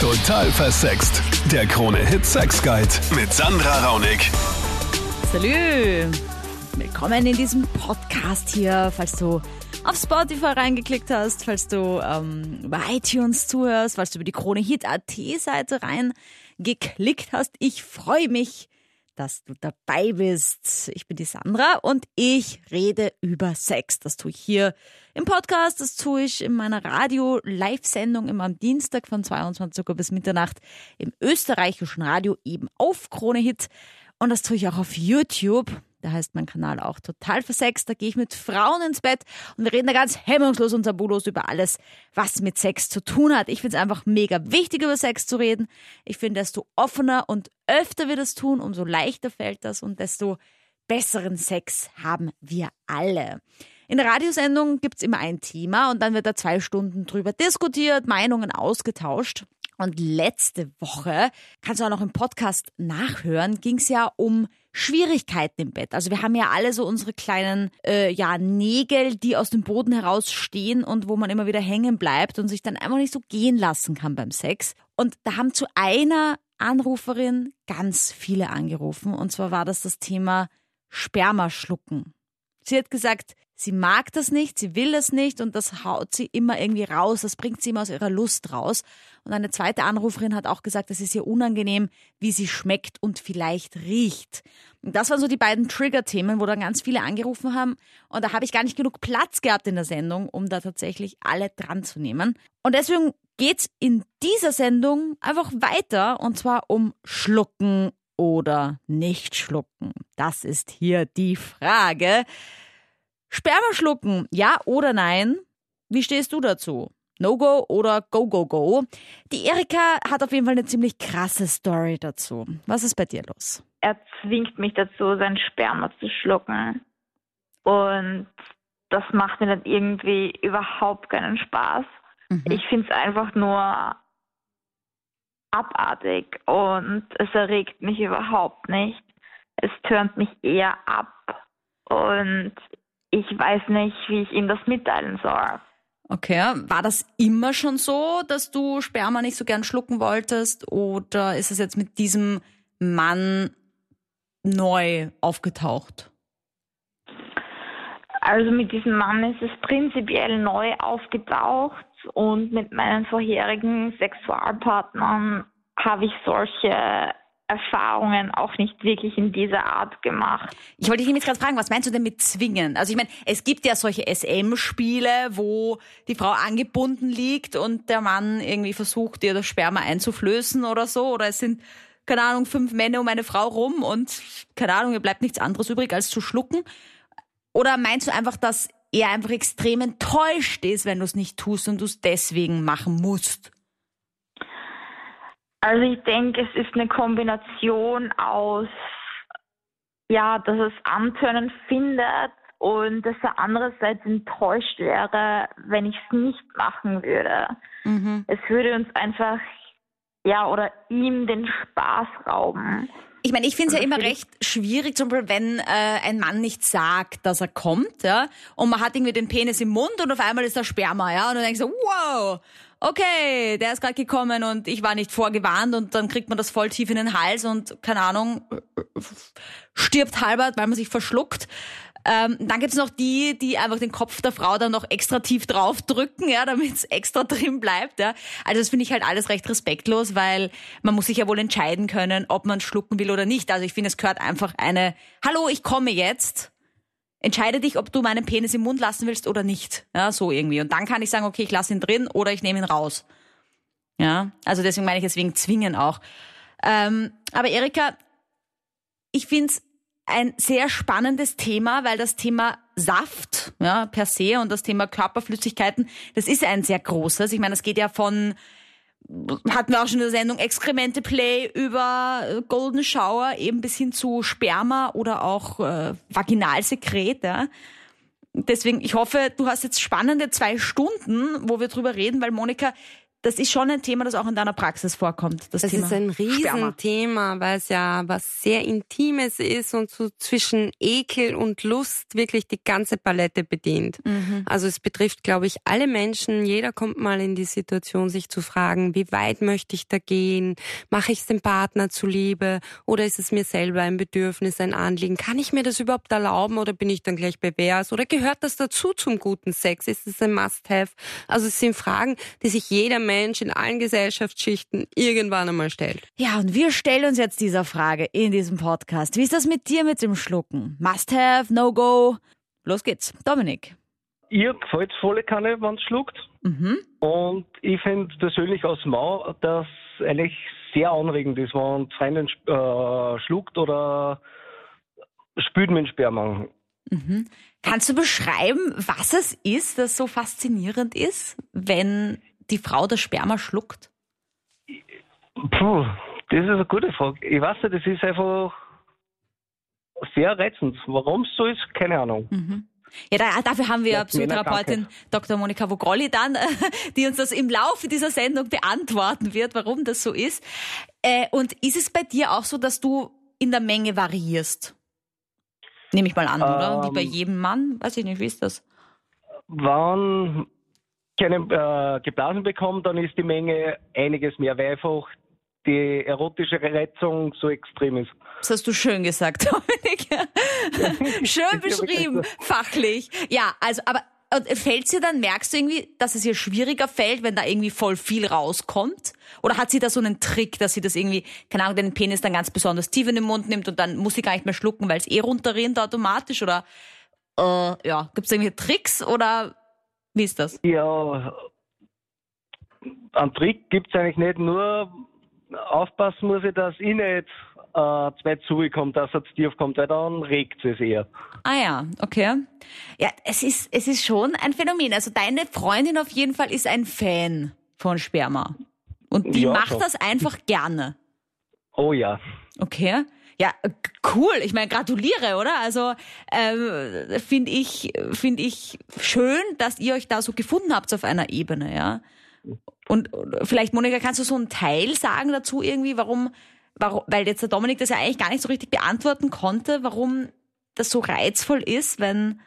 Total versext. Der Krone-Hit Sex Guide mit Sandra Raunig. Salü! Willkommen in diesem Podcast hier, falls du auf Spotify reingeklickt hast, falls du ähm, über iTunes zuhörst, falls du über die Krone Hit AT Seite reingeklickt hast. Ich freue mich, dass du dabei bist. Ich bin die Sandra und ich rede über Sex. Das tue ich hier im Podcast, das tue ich in meiner Radio-Live-Sendung immer am Dienstag von 22 Uhr bis Mitternacht im österreichischen Radio eben auf Krone Hit. Und das tue ich auch auf YouTube. Da heißt mein Kanal auch total versext. Da gehe ich mit Frauen ins Bett und wir reden da ganz hemmungslos und tabulos über alles, was mit Sex zu tun hat. Ich finde es einfach mega wichtig, über Sex zu reden. Ich finde, desto offener und öfter wir das tun, umso leichter fällt das und desto besseren Sex haben wir alle. In der Radiosendung gibt's immer ein Thema und dann wird da zwei Stunden drüber diskutiert, Meinungen ausgetauscht. Und letzte Woche, kannst du auch noch im Podcast nachhören, ging's ja um Schwierigkeiten im Bett. Also wir haben ja alle so unsere kleinen äh, ja, Nägel, die aus dem Boden herausstehen und wo man immer wieder hängen bleibt und sich dann einfach nicht so gehen lassen kann beim Sex. Und da haben zu einer Anruferin ganz viele angerufen. Und zwar war das das Thema Spermaschlucken. Sie hat gesagt, sie mag das nicht, sie will es nicht und das haut sie immer irgendwie raus, das bringt sie immer aus ihrer Lust raus. Und eine zweite Anruferin hat auch gesagt, es ist ihr unangenehm, wie sie schmeckt und vielleicht riecht. Und das waren so die beiden Trigger-Themen, wo dann ganz viele angerufen haben. Und da habe ich gar nicht genug Platz gehabt in der Sendung, um da tatsächlich alle dran zu nehmen. Und deswegen geht's in dieser Sendung einfach weiter und zwar um Schlucken oder nicht schlucken. Das ist hier die Frage. Sperma schlucken, ja oder nein? Wie stehst du dazu? No-Go oder Go-Go-Go? Die Erika hat auf jeden Fall eine ziemlich krasse Story dazu. Was ist bei dir los? Er zwingt mich dazu, sein Sperma zu schlucken. Und das macht mir dann irgendwie überhaupt keinen Spaß. Mhm. Ich finde es einfach nur abartig und es erregt mich überhaupt nicht. Es tönt mich eher ab und ich weiß nicht, wie ich ihm das mitteilen soll. Okay, war das immer schon so, dass du Sperma nicht so gern schlucken wolltest oder ist es jetzt mit diesem Mann neu aufgetaucht? Also mit diesem Mann ist es prinzipiell neu aufgetaucht und mit meinen vorherigen Sexualpartnern habe ich solche Erfahrungen auch nicht wirklich in dieser Art gemacht. Ich wollte dich nämlich gerade fragen, was meinst du denn mit zwingen? Also ich meine, es gibt ja solche SM-Spiele, wo die Frau angebunden liegt und der Mann irgendwie versucht, ihr das Sperma einzuflößen oder so. Oder es sind, keine Ahnung, fünf Männer um eine Frau rum und, keine Ahnung, ihr bleibt nichts anderes übrig, als zu schlucken. Oder meinst du einfach, dass er einfach extrem enttäuscht ist, wenn du es nicht tust und du es deswegen machen musst? Also ich denke, es ist eine Kombination aus, ja, dass es Antönen findet und dass er andererseits enttäuscht wäre, wenn ich es nicht machen würde. Mhm. Es würde uns einfach, ja, oder ihm den Spaß rauben. Ich meine, ich finde es ja immer recht schwierig, zum Beispiel, wenn äh, ein Mann nicht sagt, dass er kommt, ja, und man hat irgendwie den Penis im Mund und auf einmal ist da Sperma, ja, und dann denkst du, wow, okay, der ist gerade gekommen und ich war nicht vorgewarnt und dann kriegt man das voll tief in den Hals und keine Ahnung, stirbt halber, weil man sich verschluckt. Ähm, dann gibt's noch die, die einfach den Kopf der Frau dann noch extra tief draufdrücken, ja, damit es extra drin bleibt. Ja. Also das finde ich halt alles recht respektlos, weil man muss sich ja wohl entscheiden können, ob man schlucken will oder nicht. Also ich finde, es gehört einfach eine Hallo, ich komme jetzt entscheide dich, ob du meinen Penis im Mund lassen willst oder nicht. Ja, so irgendwie. Und dann kann ich sagen, okay, ich lasse ihn drin oder ich nehme ihn raus. Ja, also deswegen meine ich deswegen zwingen auch. Ähm, aber Erika, ich finde es ein sehr spannendes Thema, weil das Thema Saft, ja, per se und das Thema Körperflüssigkeiten, das ist ein sehr großes. Ich meine, es geht ja von hatten wir auch schon in der Sendung Exkremente Play über äh, Golden Shower eben bis hin zu Sperma oder auch äh, Vaginalsekret. Ja. Deswegen, ich hoffe, du hast jetzt spannende zwei Stunden, wo wir drüber reden, weil Monika, das ist schon ein Thema, das auch in deiner Praxis vorkommt. Das, das Thema ist ein. Riesenthema, weil es ja was sehr Intimes ist und so zwischen Ekel und Lust wirklich die ganze Palette bedient. Mhm. Also es betrifft, glaube ich, alle Menschen. Jeder kommt mal in die Situation, sich zu fragen, wie weit möchte ich da gehen? Mache ich es dem Partner zuliebe? Oder ist es mir selber ein Bedürfnis, ein Anliegen? Kann ich mir das überhaupt erlauben oder bin ich dann gleich pervers? Oder gehört das dazu zum guten Sex? Ist es ein Must-Have? Also es sind Fragen, die sich jeder Mensch in allen Gesellschaftsschichten irgendwann einmal stellt. Ja, und wir stellen uns jetzt dieser Frage in diesem Podcast. Wie ist das mit dir mit dem Schlucken? Must have, no go? Los geht's. Dominik. Ihr gefällt volle Kanne, wenn es schluckt. Mhm. Und ich finde persönlich als Mann, dass eigentlich sehr anregend ist, wenn Freundin äh, schluckt oder spült mit dem Sperma. Mhm. Kannst du beschreiben, was es ist, das so faszinierend ist, wenn die Frau das Sperma schluckt? Puh, das ist eine gute Frage. Ich weiß nicht, das ist einfach sehr reizend. Warum es so ist, keine Ahnung. Mhm. Ja, da, dafür haben wir Ja, Psychotherapeutin Dr. Monika Vogrolli dann, die uns das im Laufe dieser Sendung beantworten wird, warum das so ist. Äh, und ist es bei dir auch so, dass du in der Menge variierst? Nehme ich mal an, oder? Wie bei Ähm. jedem Mann? Weiß ich nicht, wie ist das? Wenn keine äh, geblasen bekommt, dann ist die Menge einiges mehr, weil einfach die erotische Reizung so extrem ist. Das hast du schön gesagt, Dominik. schön beschrieben, fachlich. Ja, also, aber fällt sie dann, merkst du irgendwie, dass es ihr schwieriger fällt, wenn da irgendwie voll viel rauskommt? Oder hat sie da so einen Trick, dass sie das irgendwie, keine Ahnung, den Penis dann ganz besonders tief in den Mund nimmt und dann muss sie gar nicht mehr schlucken, weil es eh runterrinnt automatisch? Oder äh, ja, gibt es irgendwie Tricks oder wie ist das? Ja, einen Trick gibt es eigentlich nicht, nur aufpassen muss ich, dass ich nicht äh, zu weit zugekommt, dass er zu tief kommt, weil dann regt es eher. Ah ja, okay. Ja, es ist, es ist schon ein Phänomen. Also deine Freundin auf jeden Fall ist ein Fan von Sperma. Und die Ja, macht schon. das einfach gerne. Oh ja. Okay. Ja, cool. Ich meine, gratuliere, oder? Also ähm, finde ich, finde ich schön, dass ihr euch da so gefunden habt auf einer Ebene, ja. Und äh, vielleicht, Monika, kannst du so einen Teil sagen dazu irgendwie, warum, warum, weil jetzt der Dominik das ja eigentlich gar nicht so richtig beantworten konnte, warum das so reizvoll ist, wenn,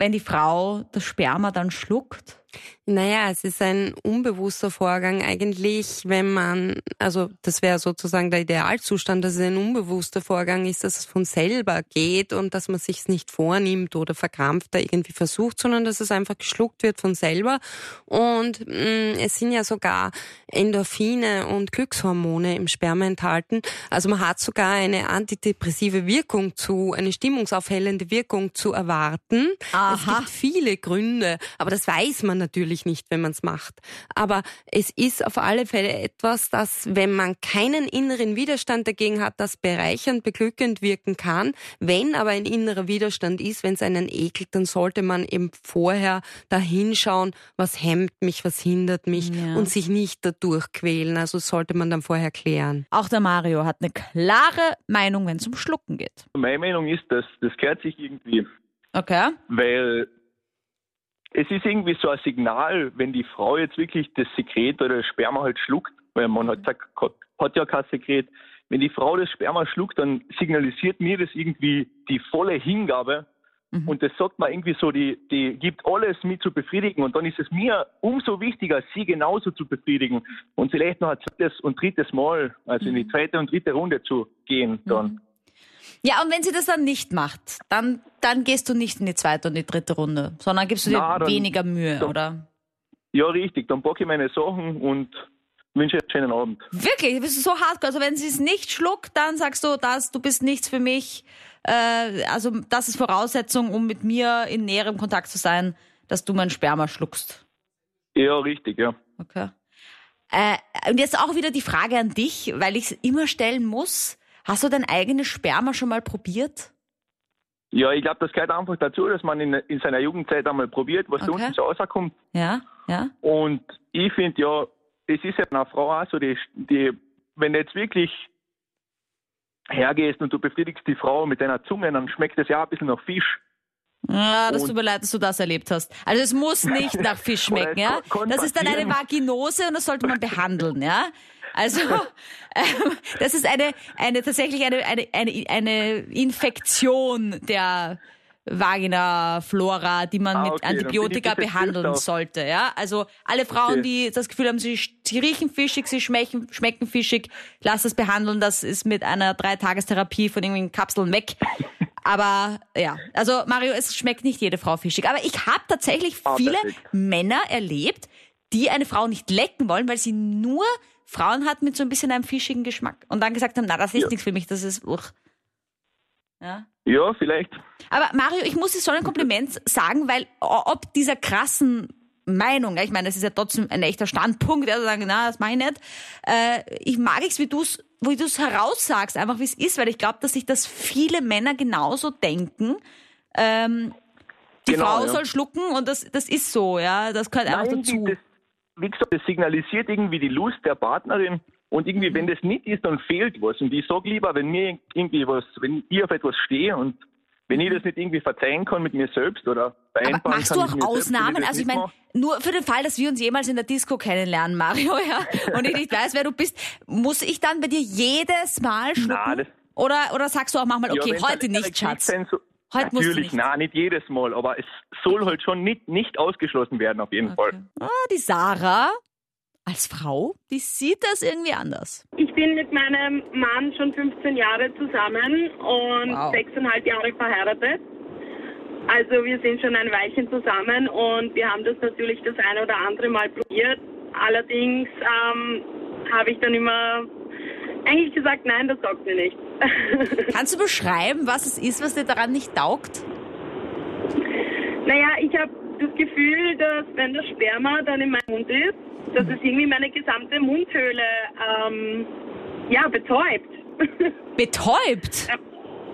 wenn die Frau das Sperma dann schluckt? Naja, es ist ein unbewusster Vorgang eigentlich, wenn man, also das wäre sozusagen der Idealzustand, dass es ein unbewusster Vorgang ist, dass es von selber geht und dass man sich nicht vornimmt oder verkrampft da irgendwie versucht, sondern dass es einfach geschluckt wird von selber. Und mh, es sind ja sogar Endorphine und Glückshormone im Sperma enthalten. Also man hat sogar eine antidepressive Wirkung zu, eine stimmungsaufhellende Wirkung zu erwarten. Es Aha. gibt viele Gründe, aber das weiß man natürlich nicht, wenn man es macht. Aber es ist auf alle Fälle etwas, das, wenn man keinen inneren Widerstand dagegen hat, das bereichernd, beglückend wirken kann. Wenn aber ein innerer Widerstand ist, wenn es einen ekelt, dann sollte man eben vorher da hinschauen, was hemmt mich, was hindert mich Ja. und sich nicht dadurch quälen. Also sollte man dann vorher klären. Auch der Mario hat eine klare Meinung, wenn es um Schlucken geht. Meine Meinung ist, dass das gehört sich irgendwie, Okay? weil es ist irgendwie so ein Signal, wenn die Frau jetzt wirklich das Sekret oder das Sperma halt schluckt, weil man hat, gesagt, hat, ja kein Sekret. Wenn die Frau das Sperma schluckt, dann signalisiert mir das irgendwie die volle Hingabe. Und das sagt man irgendwie so, die, die gibt alles mit zu befriedigen. Und dann ist es mir umso wichtiger, sie genauso zu befriedigen. Und vielleicht noch ein zweites und drittes Mal, also in die zweite und dritte Runde zu gehen dann. Ja, und wenn sie das dann nicht macht, dann, dann gehst du nicht in die zweite und die dritte Runde, sondern gibst du dir Na, dann- weniger Mühe, dann- oder? Ja, richtig. Dann packe ich meine Sachen und wünsche einen schönen Abend. Wirklich, bist du so hart. Also wenn sie es nicht schluckt, dann sagst du, das, du bist nichts für mich. Äh, also das ist Voraussetzung, um mit mir in näherem Kontakt zu sein, dass du mein Sperma schluckst. Ja, richtig, ja. Okay. Äh, und jetzt auch wieder die Frage an dich, weil ich es immer stellen muss. Hast du dein eigenes Sperma schon mal probiert? Ja, ich glaube, das gehört einfach dazu, dass man in, in seiner Jugendzeit einmal probiert, was da Okay. unten so rauskommt. Ja, ja. Und ich finde ja, es ist ja einer Frau auch so, die, die, wenn du jetzt wirklich hergehst und du befriedigst die Frau mit deiner Zunge, dann schmeckt es ja auch ein bisschen nach Fisch. Ja, das tut mir leid, dass du das erlebt hast. Also es muss nicht nach Fisch schmecken, ja. Das ist dann eine Vaginose und das sollte man behandeln, ja. Also ähm, das ist eine, eine tatsächlich eine, eine, eine, eine Infektion der Vagina-Flora, die man Ah, mit okay, bin Antibiotika behandeln sollte. Ja? Also alle Frauen, Okay. die das Gefühl haben, sie, sie riechen fischig, sie schmecken, schmecken fischig, lass das behandeln. Das ist mit einer Dreitagestherapie von irgendwelchen Kapseln weg. Aber ja, also Mario, es schmeckt nicht jede Frau fischig. Aber ich habe tatsächlich Ah, viele. Männer erlebt, die eine Frau nicht lecken wollen, weil sie nur Frauen hat mit so ein bisschen einem fischigen Geschmack. Und dann gesagt haben, na, das ist Ja. nichts für mich, das ist... Uch. Ja. Ja, vielleicht. Aber Mario, ich muss dir so ein Kompliment sagen, weil ob dieser krassen Meinung, ich meine, das ist ja trotzdem ein echter Standpunkt, zu sagen, na, das meine ich nicht. Äh, ich mag es, wie du es wie du es heraussagst, einfach wie es ist, weil ich glaube, dass sich das viele Männer genauso denken. Ähm, die Genau, Frau ja. soll schlucken und das, das ist so, ja, das gehört einfach Nein, dazu. Das, wie gesagt, das signalisiert irgendwie die Lust der Partnerin. Und irgendwie, wenn das nicht ist, dann fehlt was. Und ich sag lieber, wenn mir irgendwie was, wenn ich auf etwas stehe und wenn ich das nicht irgendwie verzeihen kann mit mir selbst oder Aber vereinbaren machst kann du auch mir selbst, Ausnahmen? das Also ich meine, nur für den Fall, dass wir uns jemals in der Disco kennenlernen, Mario, ja, und ich nicht weiß, wer du bist, muss ich dann bei dir jedes Mal schlucken? Das- oder, oder sagst du auch manchmal, Ja, okay, wenn's heute nicht, Schatz? Heute Natürlich, nicht. nein, nicht jedes Mal, aber es soll halt schon nicht, nicht ausgeschlossen werden, auf jeden Fall. Okay. Ah, die Sarah als Frau, die sieht das irgendwie anders. Ich bin mit meinem Mann schon 15 Jahre zusammen und Wow. sechseinhalb Jahre verheiratet. Also wir sind schon ein Weilchen zusammen und wir haben das natürlich das eine oder andere Mal probiert. Allerdings ähm, habe ich dann immer eigentlich gesagt, nein, das taugt mir nicht. Kannst du beschreiben, was es ist, was dir daran nicht taugt? naja, ich habe das Gefühl, dass wenn das Sperma dann in meinem Mund ist, dass es irgendwie meine gesamte Mundhöhle ähm, ja, betäubt. Betäubt.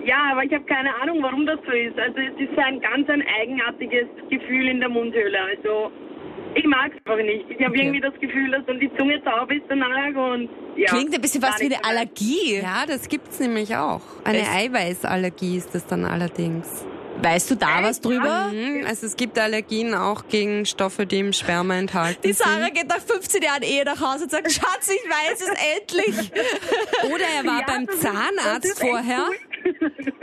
Ja, aber ich habe keine Ahnung, warum das so ist. Also es ist ein ganz ein eigenartiges Gefühl in der Mundhöhle. Also ich mag es einfach nicht. Ich habe Okay. irgendwie das Gefühl, dass dann die Zunge taub ist danach und ja. Klingt ein bisschen fast wie eine Allergie. Ja, das gibt's nämlich auch. Eine Es- Eiweißallergie ist das dann allerdings. Weißt du da was drüber? Mhm, also es gibt Allergien auch gegen Stoffe, die im Sperma enthalten Die Sarah sind. geht nach 15 Jahren Ehe nach Hause und sagt, Schatz, ich weiß es endlich. Oder er war Ja, beim Zahnarzt vorher.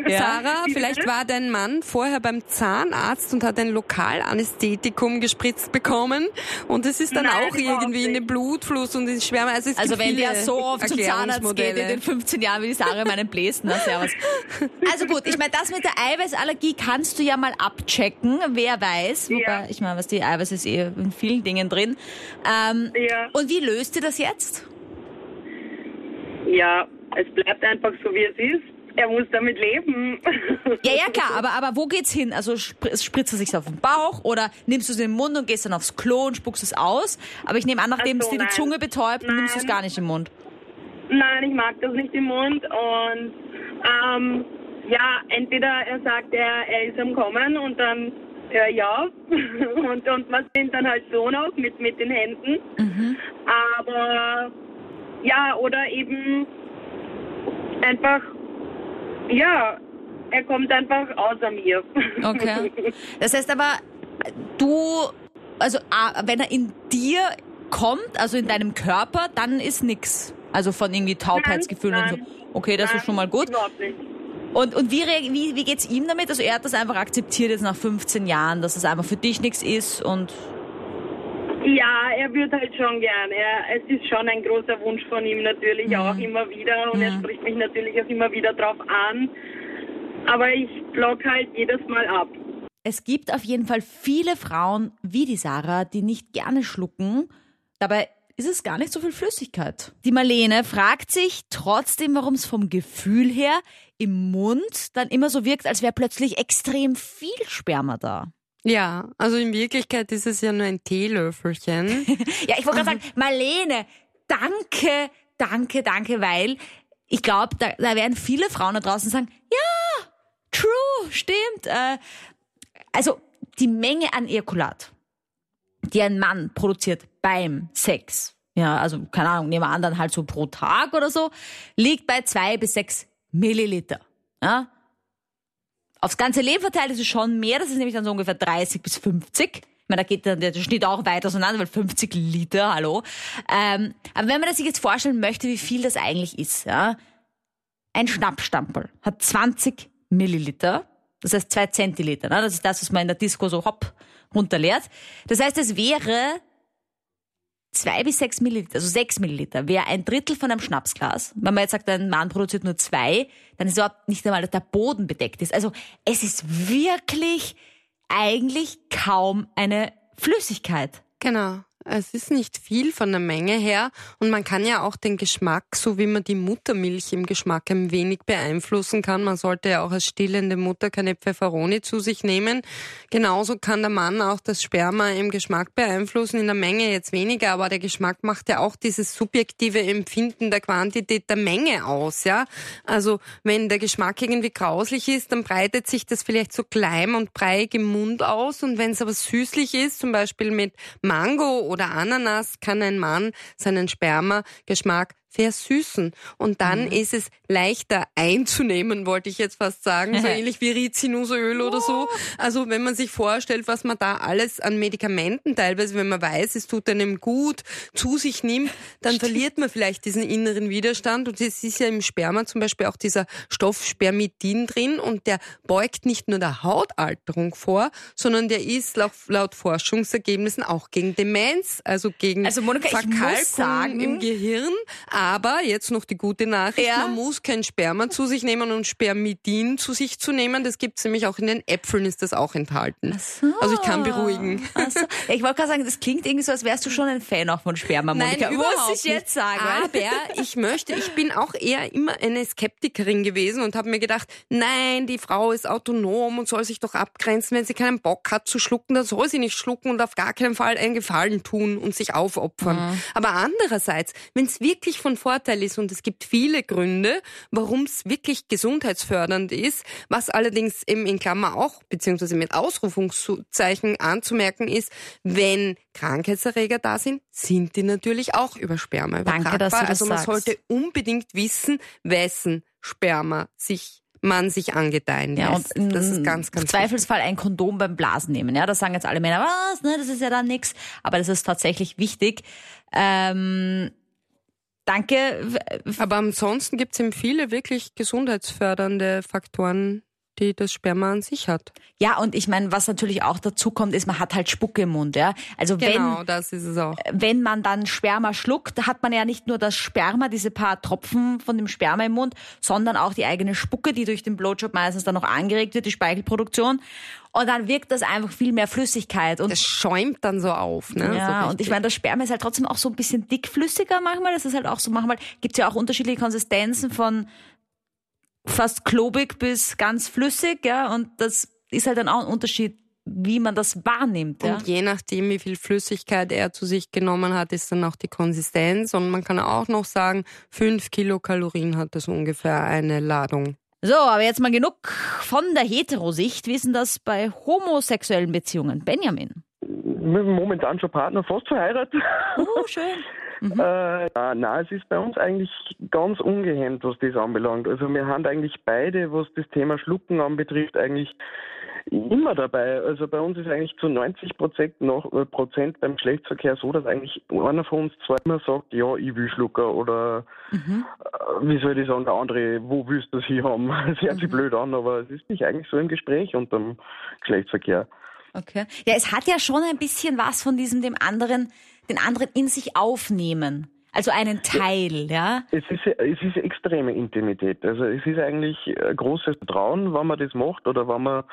Ja. Sarah, vielleicht war dein Mann vorher beim Zahnarzt und hat ein Lokalanästhetikum gespritzt bekommen und es ist dann Nein, auch irgendwie in den. Blutfluss und ins Schwärme. Also, Also wenn der so oft zum Zahnarzt geht in den 15 Jahren wie die Sarah meinen Blästen, na servus. Also gut, ich meine, das mit der Eiweißallergie kannst du ja mal abchecken, wer weiß. Wobei, Ja. ich meine, was die Eiweiß ist eh in vielen Dingen drin. Ähm, Ja. Und wie löst ihr das jetzt? Ja, es bleibt einfach so, wie es ist. Er muss damit leben. Ja, ja, klar, aber, aber wo geht's hin? Also spr- spritzt er sich auf den Bauch oder nimmst du es in den Mund und gehst dann aufs Klo und spuckst es aus? Aber ich nehme an, nachdem Ach es so, dir die nein. Zunge betäubt, Nein. nimmst du es gar nicht im Mund. Nein, ich mag das nicht im Mund und ähm, ja, entweder er sagt, er, er ist am Kommen und dann äh, ja und, und man sind dann halt so noch mit, mit den Händen. Aber ja, oder eben einfach, ja, er kommt einfach außer mir. Okay. Das heißt aber, du, also wenn er in dir kommt, also in deinem Körper, dann ist nix. Also von irgendwie Taubheitsgefühlen und nein, so. Okay, das Nein, ist schon mal gut. Überhaupt nicht. Und, und wie, wie, wie geht's ihm damit? Also er hat das einfach akzeptiert jetzt nach 15 Jahren, dass es einfach für dich nichts ist und Ja, er würde halt schon gern. Er, es ist schon ein großer Wunsch von ihm natürlich auch immer wieder und er spricht mich natürlich auch immer wieder drauf an. Aber ich block halt jedes Mal ab. Es gibt auf jeden Fall viele Frauen wie die Sarah, die nicht gerne schlucken. Dabei ist es gar nicht so viel Flüssigkeit. Die Marlene fragt sich trotzdem, warum es vom Gefühl her im Mund dann immer so wirkt, als wäre plötzlich extrem viel Sperma da. Ja, also in Wirklichkeit ist es ja nur ein Teelöffelchen. Ja, ich wollte gerade sagen, Marlene, danke, danke, danke, weil ich glaube, da, da werden viele Frauen da draußen sagen, ja, true, stimmt. Äh, also die Menge an Ejakulat, die ein Mann produziert beim Sex, ja, also keine Ahnung, nehmen wir an, dann halt so pro Tag oder so, liegt bei zwei bis sechs Milliliter. Ja? Aufs ganze Leben verteilt ist es schon mehr, das ist nämlich dann so ungefähr 30 bis 50. Ich meine, da geht dann der Schnitt auch weit auseinander, weil 50 Liter, hallo. Ähm, aber wenn man sich jetzt vorstellen möchte, wie viel das eigentlich ist, ja. Ein Schnappstampel hat 20 Milliliter, das heißt zwei Zentiliter. Ne? Das ist das, was man in der Disco so hopp runterleert. Das heißt, es wäre zwei bis sechs Milliliter, also sechs Milliliter, wäre ein Drittel von einem Schnapsglas. Wenn man jetzt sagt, ein Mann produziert nur zwei, dann ist überhaupt nicht einmal, dass der Boden bedeckt ist. Also es ist wirklich eigentlich kaum eine Flüssigkeit. Genau. Es ist nicht viel von der Menge her und man kann ja auch den Geschmack, so wie man die Muttermilch im Geschmack ein wenig beeinflussen kann. Man sollte ja auch als stillende Mutter keine Pfefferoni zu sich nehmen. Genauso kann der Mann auch das Sperma im Geschmack beeinflussen, in der Menge jetzt weniger, aber der Geschmack macht ja auch dieses subjektive Empfinden der Quantität der Menge aus, ja. Also wenn der Geschmack irgendwie grauslich ist, dann breitet sich das vielleicht so kleim und breiig im Mund aus und wenn es aber süßlich ist, zum Beispiel mit Mango oder Ananas kann ein Mann seinen Spermageschmack versüßen. Und dann mhm. ist es leichter einzunehmen, wollte ich jetzt fast sagen, so ähnlich wie Rizinusöl oder so. Also wenn man sich vorstellt, was man da alles an Medikamenten teilweise, wenn man weiß, es tut einem gut, zu sich nimmt, dann Stimmt. verliert man vielleicht diesen inneren Widerstand. Und es ist ja im Sperma zum Beispiel auch dieser Stoff Spermidin drin und der beugt nicht nur der Hautalterung vor, sondern der ist laut, laut Forschungsergebnissen auch gegen Demenz, also gegen also Monika, Verkalkung im Gehirn aber jetzt noch die gute Nachricht, ja. man muss kein Sperma zu sich nehmen und Spermidin zu sich zu nehmen. Das gibt's nämlich auch in den Äpfeln, ist das auch enthalten. So. Also ich kann beruhigen. So. Ich wollte gerade sagen, das klingt irgendwie so, als wärst du schon ein Fan auch von Sperma, Monika. Nein, überhaupt muss ich jetzt sagen. Aber ich möchte, ich bin auch eher immer eine Skeptikerin gewesen und habe mir gedacht, nein, die Frau ist autonom und soll sich doch abgrenzen. Wenn sie keinen Bock hat zu schlucken, dann soll sie nicht schlucken und auf gar keinen Fall einen Gefallen tun und sich aufopfern. Mhm. Aber andererseits, wenn es wirklich von von Vorteil ist und es gibt viele Gründe, warum es wirklich gesundheitsfördernd ist, was allerdings eben in Klammer auch, beziehungsweise mit Ausrufungszeichen anzumerken ist, wenn Krankheitserreger da sind, sind die natürlich auch über Sperma übertragbar. Danke, dass du das also man sagst. sollte unbedingt wissen, wessen Sperma sich man sich angedeihen ja, lässt. Und das ist ganz, ganz Im Zweifelsfall ein Kondom beim Blasen nehmen. Ja, das sagen jetzt alle Männer, was, ne, das ist ja dann nix. Aber das ist tatsächlich wichtig. Ähm, Danke. Aber ansonsten gibt es eben viele wirklich gesundheitsfördernde Faktoren, die das Sperma an sich hat. Ja, und ich meine, was natürlich auch dazu kommt, ist, man hat halt Spucke im Mund, ja. Also genau, wenn, das ist es auch. Wenn man dann Sperma schluckt, hat man ja nicht nur das Sperma, diese paar Tropfen von dem Sperma im Mund, sondern auch die eigene Spucke, die durch den Blowjob meistens dann noch angeregt wird, die Speichelproduktion. Und dann wirkt das einfach viel mehr Flüssigkeit. Und das schäumt dann so auf. Ne? Ja, so und ich meine, das Sperma ist halt trotzdem auch so ein bisschen dickflüssiger manchmal. Das ist halt auch so, manchmal gibt's ja auch unterschiedliche Konsistenzen von fast klobig bis ganz flüssig, ja, und das ist halt dann auch ein Unterschied, wie man das wahrnimmt. Ja? Und je nachdem, wie viel Flüssigkeit er zu sich genommen hat, ist dann auch die Konsistenz. Und man kann auch noch sagen, fünf Kilokalorien hat das ungefähr eine Ladung. So, aber jetzt mal genug von der Heterosicht. Wie ist denn das bei homosexuellen Beziehungen? Benjamin? Momentan schon Partner, fast verheiratet. Oh, schön. Mhm. Äh, na, es ist bei uns eigentlich ganz ungehemmt, was das anbelangt. Also wir haben eigentlich beide, was das Thema Schlucken anbetrifft, eigentlich immer dabei. Also bei uns ist eigentlich zu 90 Prozent, noch, äh, Prozent beim Geschlechtsverkehr so, dass eigentlich einer von uns zweimal sagt, ja, ich will Schlucker oder mhm. äh, wie soll ich sagen, der andere, wo willst du das hier haben? Das hört sich mhm. blöd an, aber es ist nicht eigentlich so im Gespräch unterm Geschlechtsverkehr. Okay. Ja, es hat ja schon ein bisschen was von diesem dem anderen, den anderen in sich aufnehmen. Also einen Teil, ja? Es ist, es ist extreme Intimität. Also es ist eigentlich ein großes Vertrauen, wenn man das macht oder wenn man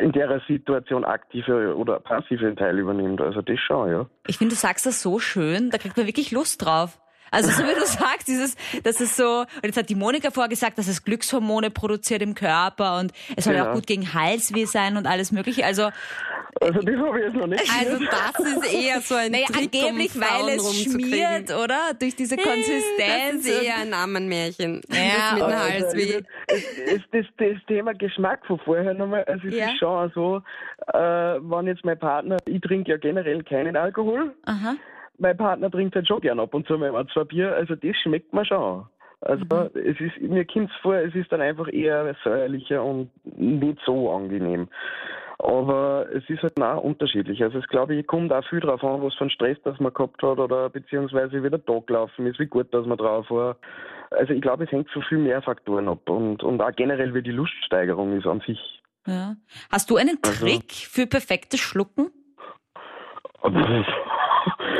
in der Situation aktive oder passive Teil übernimmt. Also das schon, ja. Ich finde, du sagst das so schön, da kriegt man wirklich Lust drauf. Also so wie du sagst, dieses, das ist so, und jetzt hat die Monika vorgesagt, dass es Glückshormone produziert im Körper und es soll ja auch gut gegen Halsweh sein und alles mögliche. Also also das habe ich jetzt noch nicht Also das ist eher so ein naja, Trick, angeblich, um weil es schmiert, oder? Durch diese Konsistenz. Das ist eher ein Ammenmärchen. Ja, mit dem Halsweh. Also, das, das, Thema Geschmack von vorher nochmal, also es ja. ist schon so, äh, wenn jetzt mein Partner, ich trinke ja generell keinen Alkohol. Aha. Mein Partner trinkt halt schon gern ab und zu mal zwei Bier, also das schmeckt mir schon. Also Mhm. es ist, mir kommt vor, es ist dann einfach eher säuerlicher und nicht so angenehm. Aber es ist halt auch unterschiedlich. Also es glaube ich kommt auch viel drauf an, was für einen Stress das man gehabt hat oder beziehungsweise wie der Tag gelaufen ist, wie gut dass man drauf war. Also ich glaube, es hängt von viel mehr Faktoren ab und, und auch generell wie die Luststeigerung ist an sich. Ja. Hast du einen Also- Trick für perfektes Schlucken?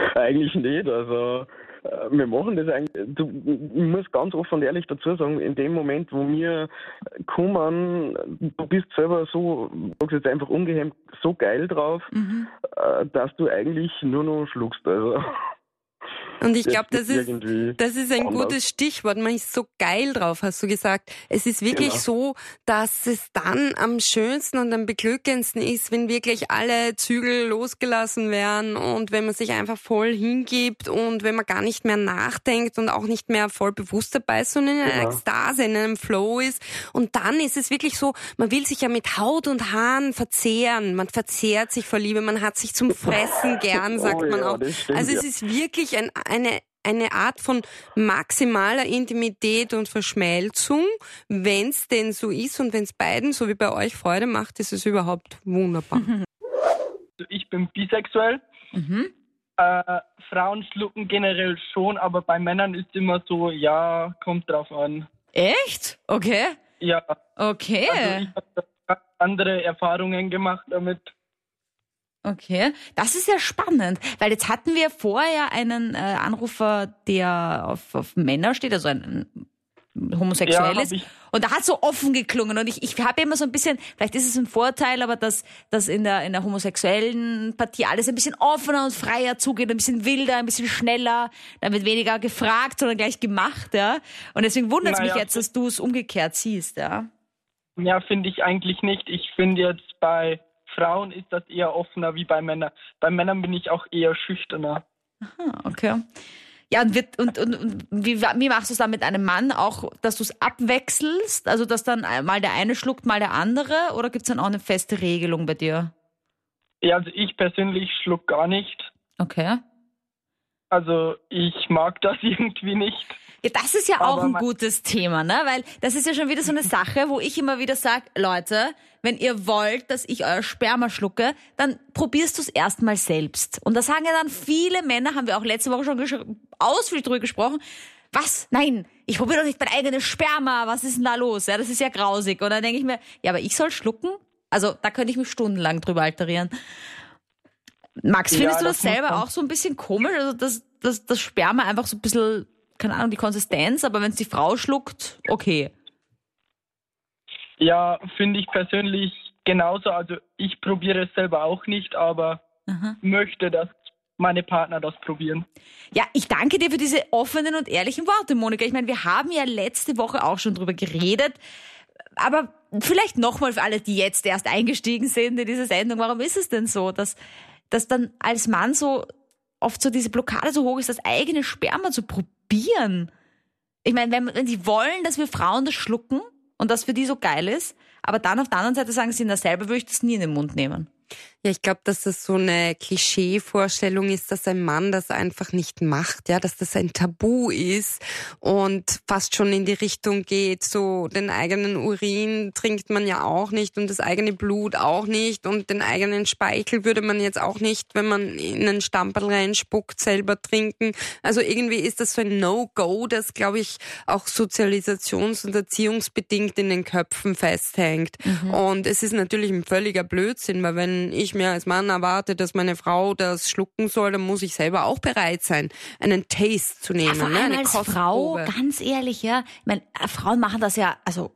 eigentlich nicht. Also äh, wir machen das eigentlich. Du, ich muss ganz offen und ehrlich dazu sagen, in dem Moment, wo wir kommen, du bist selber so, sagst jetzt einfach ungehemmt, so geil drauf, Mhm. äh, dass du eigentlich nur noch schluckst. Also Und ich glaube, das ist, das ist ein anders. gutes Stichwort. Man ist so geil drauf, hast du gesagt. Es ist wirklich Genau. so, dass es dann am schönsten und am beglückendsten ist, wenn wirklich alle Zügel losgelassen werden und wenn man sich einfach voll hingibt und wenn man gar nicht mehr nachdenkt und auch nicht mehr voll bewusst dabei ist, sondern in einer Genau. Ekstase, in einem Flow ist. Und dann ist es wirklich so, man will sich ja mit Haut und Haaren verzehren. Man verzehrt sich vor Liebe, man hat sich zum Fressen gern, sagt Oh man ja, auch. stimmt, Also es ja. ist wirklich ein, eine, eine Art von maximaler Intimität und Verschmelzung. Wenn es denn so ist und wenn es beiden, so wie bei euch, Freude macht, ist es überhaupt wunderbar. Ich bin bisexuell. Mhm. Äh, Frauen schlucken generell schon, aber bei Männern ist immer so, ja, kommt drauf an. Echt? Okay. Ja, Okay. also ich habe andere Erfahrungen gemacht damit. Okay, das ist ja spannend, weil jetzt hatten wir vorher einen äh, Anrufer, der auf, auf Männer steht, also ein, ein homosexuell Ja, ist. Und da hat so offen geklungen und ich, ich habe immer so ein bisschen, vielleicht ist es ein Vorteil, aber dass, dass in, der, in der homosexuellen Partie alles ein bisschen offener und freier zugeht, ein bisschen wilder, ein bisschen schneller, da wird weniger gefragt, sondern gleich gemacht, ja. Und deswegen wundert es mich Naja, jetzt, dass du es umgekehrt siehst, ja. Ja, finde ich eigentlich nicht. Ich finde jetzt bei Frauen ist das eher offener wie bei Männern. Bei Männern bin ich auch eher schüchterner. Ah, okay. Ja, und, wird, und, und, und wie, wie machst du es dann mit einem Mann? Auch, dass du es abwechselst? Also, dass dann mal der eine schluckt, mal der andere? Oder gibt es dann auch eine feste Regelung bei dir? Ja, also ich persönlich schluck gar nicht. Okay. Also ich mag das irgendwie nicht. Ja, das ist ja auch ein gutes Thema, ne? Weil das ist ja schon wieder so eine Sache, wo ich immer wieder sage, Leute, wenn ihr wollt, dass ich euer Sperma schlucke, dann probierst du es erstmal selbst. Und da sagen ja dann viele Männer, haben wir auch letzte Woche schon ausführlich drüber gesprochen, was? Nein, ich probiere doch nicht mein eigenes Sperma. Was ist denn da los? Ja, das ist ja grausig. Und dann denke ich mir, ja, aber ich soll schlucken? Also, da könnte ich mich stundenlang drüber alterieren. Max, Ja, findest du das das selber auch so ein bisschen komisch? Also, dass, dass das Sperma einfach so ein bisschen, keine Ahnung, die Konsistenz, aber wenn es die Frau schluckt, okay. Ja, finde ich persönlich genauso. Also ich probiere es selber auch nicht, aber Aha. möchte, dass meine Partner das probieren. Ja, ich danke dir für diese offenen und ehrlichen Worte, Monika. Ich meine, wir haben ja letzte Woche auch schon drüber geredet. Aber vielleicht nochmal für alle, die jetzt erst eingestiegen sind in diese Sendung. Warum ist es denn so, dass, dass dann als Mann so oft so diese Blockade so hoch ist, das eigene Sperma zu probieren? Ich meine, wenn, wenn sie wollen, dass wir Frauen das schlucken und das für die so geil ist, aber dann auf der anderen Seite sagen sie, na selber würde ich das nie in den Mund nehmen. Ja, ich glaube, dass das so eine Klischeevorstellung ist, dass ein Mann das einfach nicht macht, ja, dass das ein Tabu ist und fast schon in die Richtung geht, so den eigenen Urin trinkt man ja auch nicht und das eigene Blut auch nicht und den eigenen Speichel würde man jetzt auch nicht, wenn man in einen Stamperl reinspuckt, selber trinken. Also irgendwie ist das so ein No-Go, das glaube ich auch sozialisations- und erziehungsbedingt in den Köpfen festhängt. Und es ist natürlich ein völliger Blödsinn, weil wenn ich mir als Mann erwarte, dass meine Frau das schlucken soll, dann muss ich selber auch bereit sein, einen Taste zu nehmen, vor ne? eine als Frau, ganz ehrlich, ja. Ich meine, äh, Frauen machen das ja, also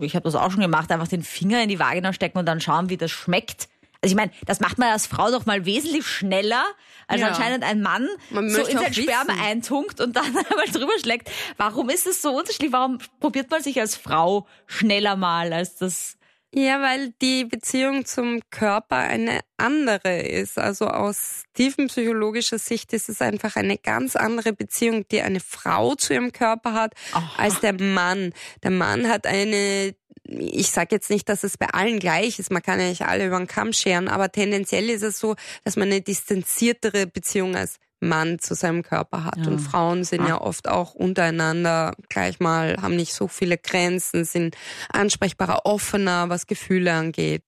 ich habe das auch schon gemacht, einfach den Finger in die Vagina stecken und dann schauen, wie das schmeckt. Also ich meine, das macht man als Frau doch mal wesentlich schneller, als Ja. anscheinend ein Mann Man so in sein Sperma eintunkt und dann einmal drüber schlägt. Warum ist das so unterschiedlich? Warum probiert man sich als Frau schneller mal als das? Ja, weil die Beziehung zum Körper eine andere ist. Also aus tiefenpsychologischer Sicht ist es einfach eine ganz andere Beziehung, die eine Frau zu ihrem Körper hat, Aha. als der Mann. Der Mann hat eine ich sage jetzt nicht, dass es bei allen gleich ist, man kann ja nicht alle über den Kamm scheren, aber tendenziell ist es so, dass man eine distanziertere Beziehung als Mann zu seinem Körper hat. Ja. Und Frauen sind ja oft auch untereinander gleich mal, haben nicht so viele Grenzen, sind ansprechbarer, offener, was Gefühle angeht.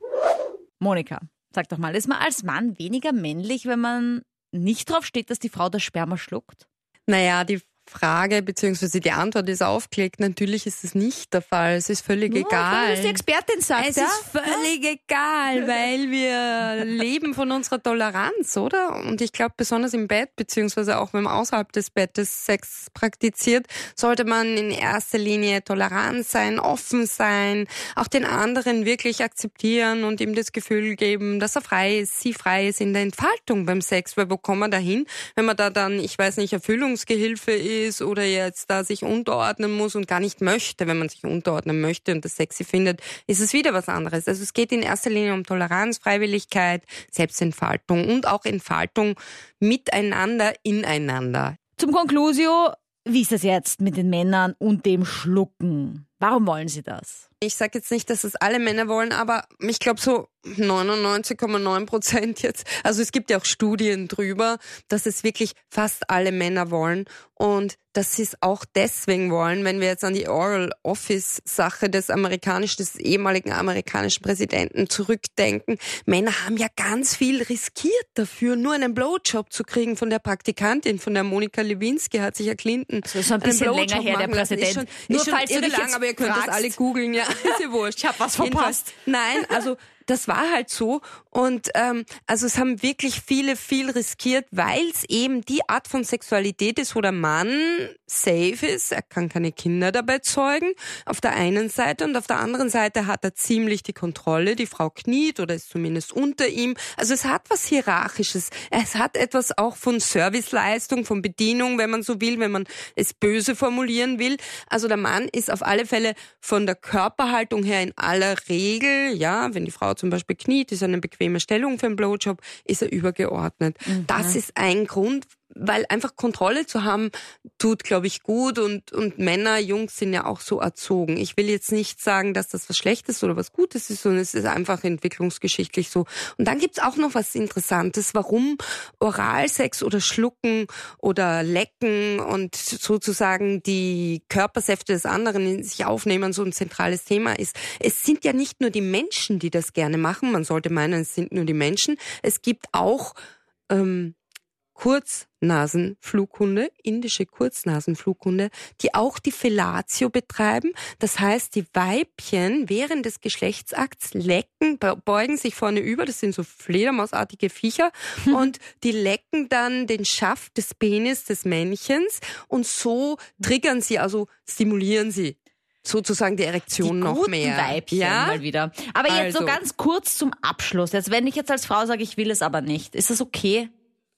Monika, sag doch mal, ist man als Mann weniger männlich, wenn man nicht drauf steht, dass die Frau das Sperma schluckt? Naja, die Frage bzw. die Antwort ist aufgelegt. Natürlich ist es nicht der Fall. Es ist völlig Nur egal. es die Expertin sagt, Es ja? ist völlig egal, weil wir leben von unserer Toleranz, oder? Und ich glaube, besonders im Bett, beziehungsweise auch wenn man außerhalb des Bettes Sex praktiziert, sollte man in erster Linie tolerant sein, offen sein, auch den anderen wirklich akzeptieren und ihm das Gefühl geben, dass er frei ist, sie frei ist in der Entfaltung beim Sex. Weil wo kommen wir dahin, wenn man da dann, ich weiß nicht, Erfüllungsgehilfe ist oder jetzt da sich unterordnen muss und gar nicht möchte, wenn man sich unterordnen möchte und das sexy findet, ist es wieder was anderes. Also es geht in erster Linie um Toleranz, Freiwilligkeit, Selbstentfaltung und auch Entfaltung miteinander, ineinander. Zum Conclusio, wie ist das jetzt mit den Männern und dem Schlucken? Warum wollen sie das? Ich sage jetzt nicht, dass es alle Männer wollen, aber ich glaube so 99,9 Prozent jetzt. Also es gibt ja auch Studien drüber, dass es wirklich fast alle Männer wollen und dass sie es auch deswegen wollen, wenn wir jetzt an die Oral Office Sache des amerikanischen, des ehemaligen amerikanischen Präsidenten zurückdenken. Männer haben ja ganz viel riskiert dafür, nur einen Blowjob zu kriegen von der Praktikantin, von der Monika Lewinsky hat sich ja Clinton Das ist schon ein bisschen länger her, der lassen. Präsident. Ist schon, Nur ist falls du dich lang, jetzt aber ihr könnt fragst. das alle googeln, ja, ist ja wurscht. Ich hab was Jedenfalls- verpasst. Nein, also das war halt so. Und ähm, also es haben wirklich viele viel riskiert, weil es eben die Art von Sexualität ist, wo der Mann safe ist. Er kann keine Kinder dabei zeugen. Auf der einen Seite und auf der anderen Seite hat er ziemlich die Kontrolle. Die Frau kniet oder ist zumindest unter ihm. Also es hat was Hierarchisches. Es hat etwas auch von Serviceleistung, von Bedienung, wenn man so will, wenn man es böse formulieren will. Also der Mann ist auf alle Fälle von der Körperhaltung her in aller Regel, ja, wenn die Frau zum Beispiel kniet, ist eine bequeme Stellung für einen Blowjob, ist er übergeordnet. Das ist ein Grund, weil einfach Kontrolle zu haben, tut, glaube ich, gut und, und Männer, Jungs sind ja auch so erzogen. Ich will jetzt nicht sagen, dass das was Schlechtes oder was Gutes ist, sondern es ist einfach entwicklungsgeschichtlich so. Und dann gibt's auch noch was Interessantes, warum Oralsex oder Schlucken oder Lecken und sozusagen die Körpersäfte des anderen in sich aufnehmen so ein zentrales Thema ist. Es sind ja nicht nur die Menschen, die das gerne machen. Man sollte meinen, es sind nur die Menschen. Es gibt auch ähm, Kurznasenflughunde, indische Kurznasenflughunde, die auch die Fellatio betreiben. Das heißt, die Weibchen während des Geschlechtsakts lecken, be- beugen sich vorne über, das sind so fledermausartige Viecher, und die lecken dann den Schaft des Penis des Männchens und so triggern sie, also stimulieren sie sozusagen die Erektion die noch mehr. Weibchen ja? mal wieder. Aber jetzt so Also. ganz kurz zum Abschluss. Jetzt, wenn ich jetzt als Frau sage, ich will es aber nicht, ist das okay?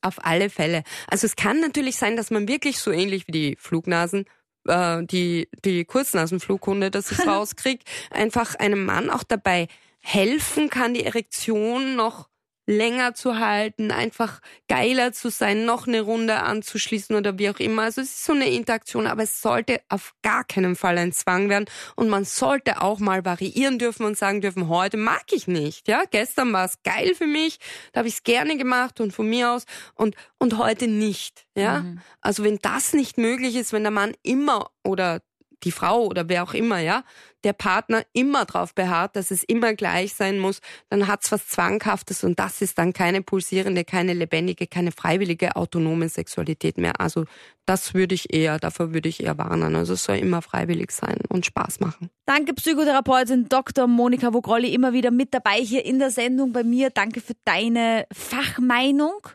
Auf alle Fälle. Also es kann natürlich sein, dass man wirklich so ähnlich wie die Flugnasen, äh, die, die Kurznasenflughunde, dass es rauskriegt, einfach einem Mann auch dabei helfen kann, die Erektion noch länger zu halten, einfach geiler zu sein, noch eine Runde anzuschließen oder wie auch immer. Also es ist so eine Interaktion, aber es sollte auf gar keinen Fall ein Zwang werden und man sollte auch mal variieren dürfen und sagen dürfen, heute mag ich nicht, ja, gestern war es geil für mich, da habe ich es gerne gemacht und von mir aus und und heute nicht, ja. Also wenn das nicht möglich ist, wenn der Mann immer oder die Frau oder wer auch immer, ja, der Partner immer darauf beharrt, dass es immer gleich sein muss, dann hat's was Zwanghaftes und das ist dann keine pulsierende, keine lebendige, keine freiwillige, autonome Sexualität mehr. Also das würde ich eher, davor würde ich eher warnen. Also es soll immer freiwillig sein und Spaß machen. Danke Psychotherapeutin Dr. Monika Vogrolli immer wieder mit dabei hier in der Sendung bei mir. Danke für deine Fachmeinung.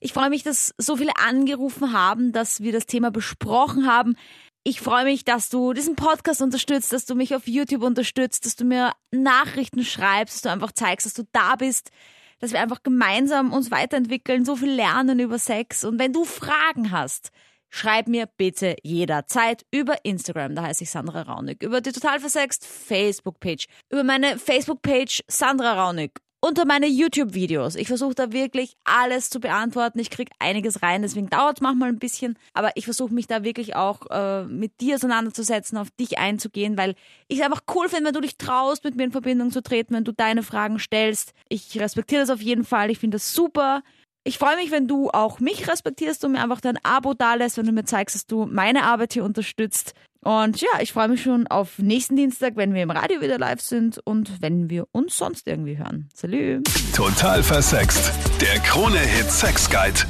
Ich freue mich, dass so viele angerufen haben, dass wir das Thema besprochen haben. Ich freue mich, dass du diesen Podcast unterstützt, dass du mich auf YouTube unterstützt, dass du mir Nachrichten schreibst, dass du einfach zeigst, dass du da bist, dass wir einfach gemeinsam uns weiterentwickeln, so viel lernen über Sex. Und wenn du Fragen hast, schreib mir bitte jederzeit über Instagram, da heiße ich Sandra Raunig, über die Total Versext Facebook-Page, über meine Facebook-Page Sandra Raunig, unter meine YouTube-Videos. Ich versuche da wirklich alles zu beantworten. Ich krieg einiges rein, deswegen dauert es manchmal ein bisschen, aber ich versuche mich da wirklich auch äh, mit dir auseinanderzusetzen, auf dich einzugehen, weil ich es einfach cool finde, wenn du dich traust, mit mir in Verbindung zu treten, wenn du deine Fragen stellst. Ich respektiere das auf jeden Fall. Ich finde das super. Ich freue mich, wenn du auch mich respektierst und mir einfach dein Abo dalässt, wenn du mir zeigst, dass du meine Arbeit hier unterstützt. Und ja, ich freue mich schon auf nächsten Dienstag, wenn wir im Radio wieder live sind und wenn wir uns sonst irgendwie hören. Salü. Total versext. Der Krone-Hit Sex Guide.